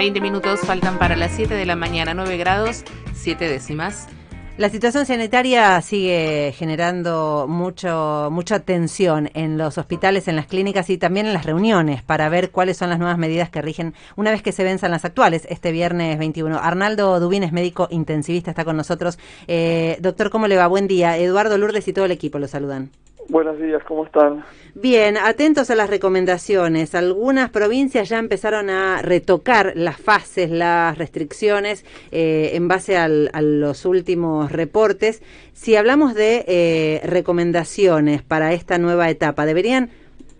20 minutos faltan para las 7 de la mañana, 9 grados, 7 décimas. La situación sanitaria sigue generando mucho, mucha tensión en los hospitales, en las clínicas y también en las reuniones para ver cuáles son las nuevas medidas que rigen una vez que se venzan las actuales este viernes 21. Arnaldo Dubín es médico intensivista, está con nosotros. Eh, doctor, ¿cómo le va? Buen día. Eduardo Lourdes y todo el equipo lo saludan. Buenos días, ¿cómo están? Bien, atentos a las recomendaciones. Algunas provincias ya empezaron a retocar las fases, las restricciones eh, en base a los últimos reportes. Si hablamos de eh, recomendaciones para esta nueva etapa, ¿deberían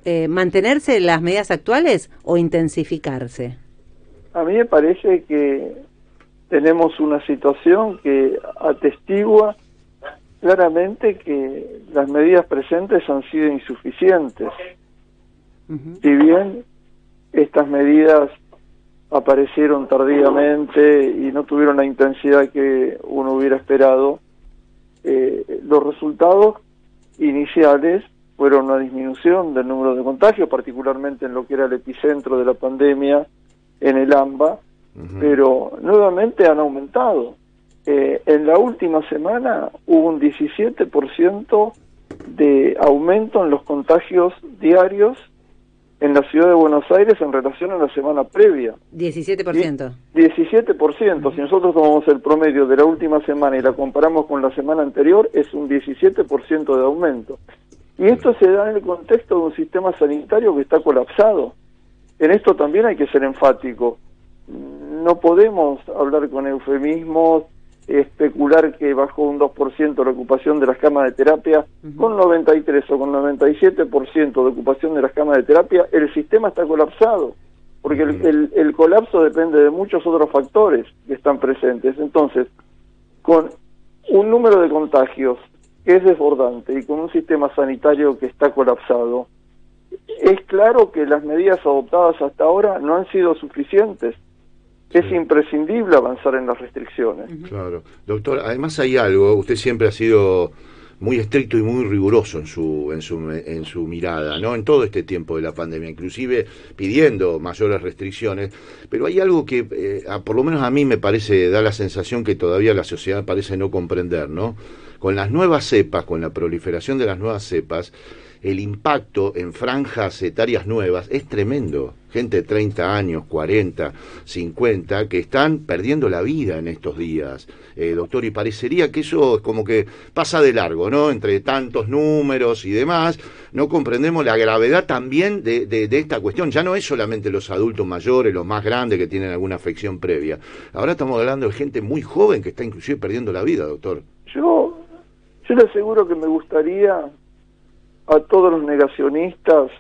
eh, mantenerse las medidas actuales o intensificarse? A mí me parece que tenemos una situación que atestigua claramente que las medidas presentes han sido insuficientes. Si bien estas medidas aparecieron tardíamente y no tuvieron la intensidad que uno hubiera esperado, eh, los resultados iniciales fueron una disminución del número de contagios, particularmente en lo que era el epicentro de la pandemia, en el AMBA, pero nuevamente han aumentado. Eh, en la última semana hubo un 17% de aumento en los contagios diarios en la ciudad de Buenos Aires en relación a la semana previa. 17%. 17%. Si nosotros tomamos el promedio de la última semana y la comparamos con la semana anterior, es un 17% de aumento. Y esto se da en el contexto de un sistema sanitario que está colapsado. En esto también hay que ser enfático. No podemos hablar con eufemismos, especular que bajó un 2% la ocupación de las camas de terapia, con 93 o con 97% de ocupación de las camas de terapia, el sistema está colapsado, porque el, el, colapso depende de muchos otros factores que están presentes. Entonces, con un número de contagios que es desbordante y con un sistema sanitario que está colapsado, es claro que las medidas adoptadas hasta ahora no han sido suficientes es imprescindible avanzar en las restricciones. Claro. Doctor, además hay algo, usted siempre ha sido muy estricto y muy riguroso en su, en su, en su mirada, ¿no? En todo este tiempo de la pandemia, inclusive pidiendo mayores restricciones, pero hay algo que, eh, por lo menos a mí me parece, da la sensación que todavía la sociedad parece no comprender, ¿no? Con las nuevas cepas, con la proliferación de las nuevas cepas, el impacto en franjas etarias nuevas es tremendo. Gente de 30 años, 40, 50, que están perdiendo la vida en estos días, eh, doctor, y parecería que eso es como que pasa de largo, ¿no? Entre tantos números y demás, no comprendemos la gravedad también de, de, de esta cuestión. Ya no es solamente los adultos mayores, los más grandes que tienen alguna afección previa. Ahora estamos hablando de gente muy joven que está inclusive perdiendo la vida, doctor. Yo, yo le aseguro que me gustaría a todos los negacionistas,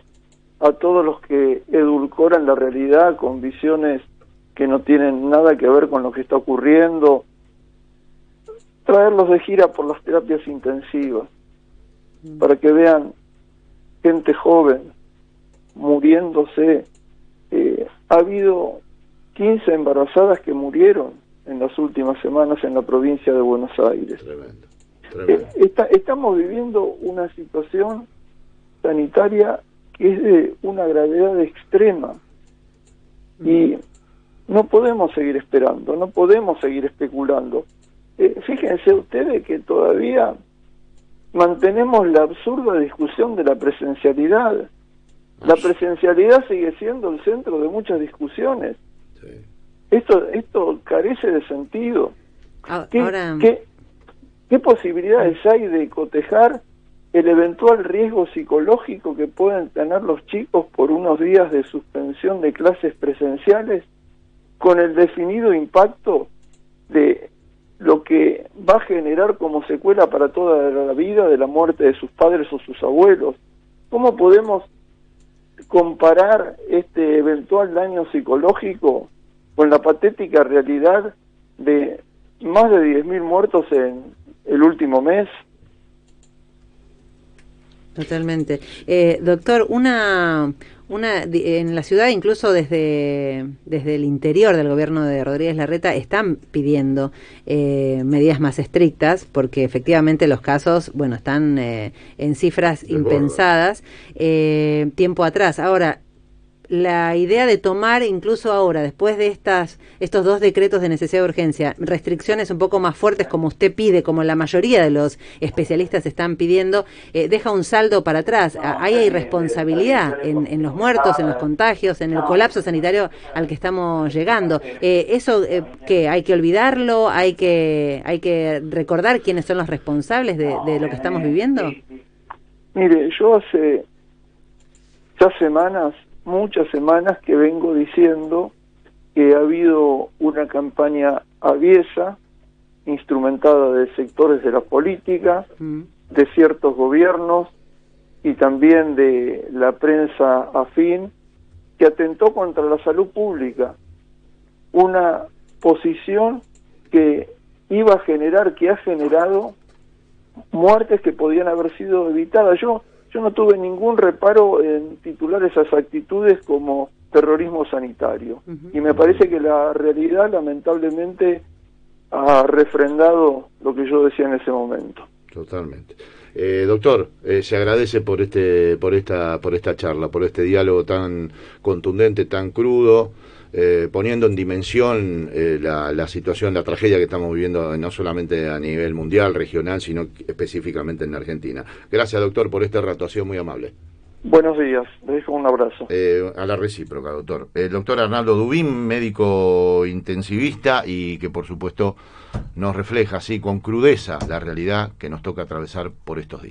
a todos los que edulcoran la realidad con visiones que no tienen nada que ver con lo que está ocurriendo, traerlos de gira por las terapias intensivas, mm. para que vean gente joven muriéndose. Eh, ha habido 15 embarazadas que murieron en las últimas semanas en la provincia de Buenos Aires. Eh, estamos viviendo una situación sanitaria que es de una gravedad extrema y no podemos seguir esperando, no podemos seguir especulando. Eh, fíjense ustedes que todavía mantenemos la absurda discusión de la presencialidad. La presencialidad sigue siendo el centro de muchas discusiones. Esto, esto carece de sentido. ¿Qué, ¿Qué posibilidades hay de cotejar el eventual riesgo psicológico que pueden tener los chicos por unos días de suspensión de clases presenciales con el definido impacto de lo que va a generar como secuela para toda la vida de la muerte de sus padres o sus abuelos. ¿Cómo podemos comparar este eventual daño psicológico con la patética realidad de más de 10.000 muertos en el último mes? Totalmente. Eh, doctor, una, una en la ciudad, incluso desde, desde el interior del gobierno de Rodríguez Larreta, están pidiendo eh, medidas más estrictas, porque efectivamente los casos, bueno, están eh, en cifras impensadas tiempo atrás. Ahora, la idea de tomar incluso ahora, después de estas estos dos decretos de necesidad de urgencia, restricciones un poco más fuertes como usted pide, como la mayoría de los especialistas están pidiendo, eh, deja un saldo para atrás. Ahí hay responsabilidad en, en, los muertos, en los contagios, en el colapso sanitario al que estamos llegando. Eh, ¿Eso eh, qué? ¿Hay que olvidarlo? ¿Hay que, ¿Hay que recordar quiénes son los responsables de, de lo que estamos viviendo? Mire, yo hace ya semanas, muchas semanas que vengo diciendo que ha habido una campaña aviesa, instrumentada de sectores de la política, mm. de ciertos gobiernos y también de la prensa afín, que atentó contra la salud pública. Una posición que iba a generar, que ha generado muertes que podían haber sido evitadas. Yo, yo no tuve ningún reparo en titular esas actitudes como terrorismo sanitario. Y me parece que la realidad lamentablemente ha refrendado lo que yo decía en ese momento. Totalmente. Eh, doctor, eh, se agradece por este, por esta, por esta charla, por este diálogo tan contundente, tan crudo. Eh, poniendo en dimensión eh, la, la, situación, la tragedia que estamos viviendo no solamente a nivel mundial, regional, sino específicamente en Argentina. Gracias, doctor, por este rato, ha sido muy amable. Buenos días, le dejo un abrazo. Eh, a la recíproca, doctor. El doctor Arnaldo Dubín, médico intensivista y que por supuesto nos refleja así con crudeza la realidad que nos toca atravesar por estos días.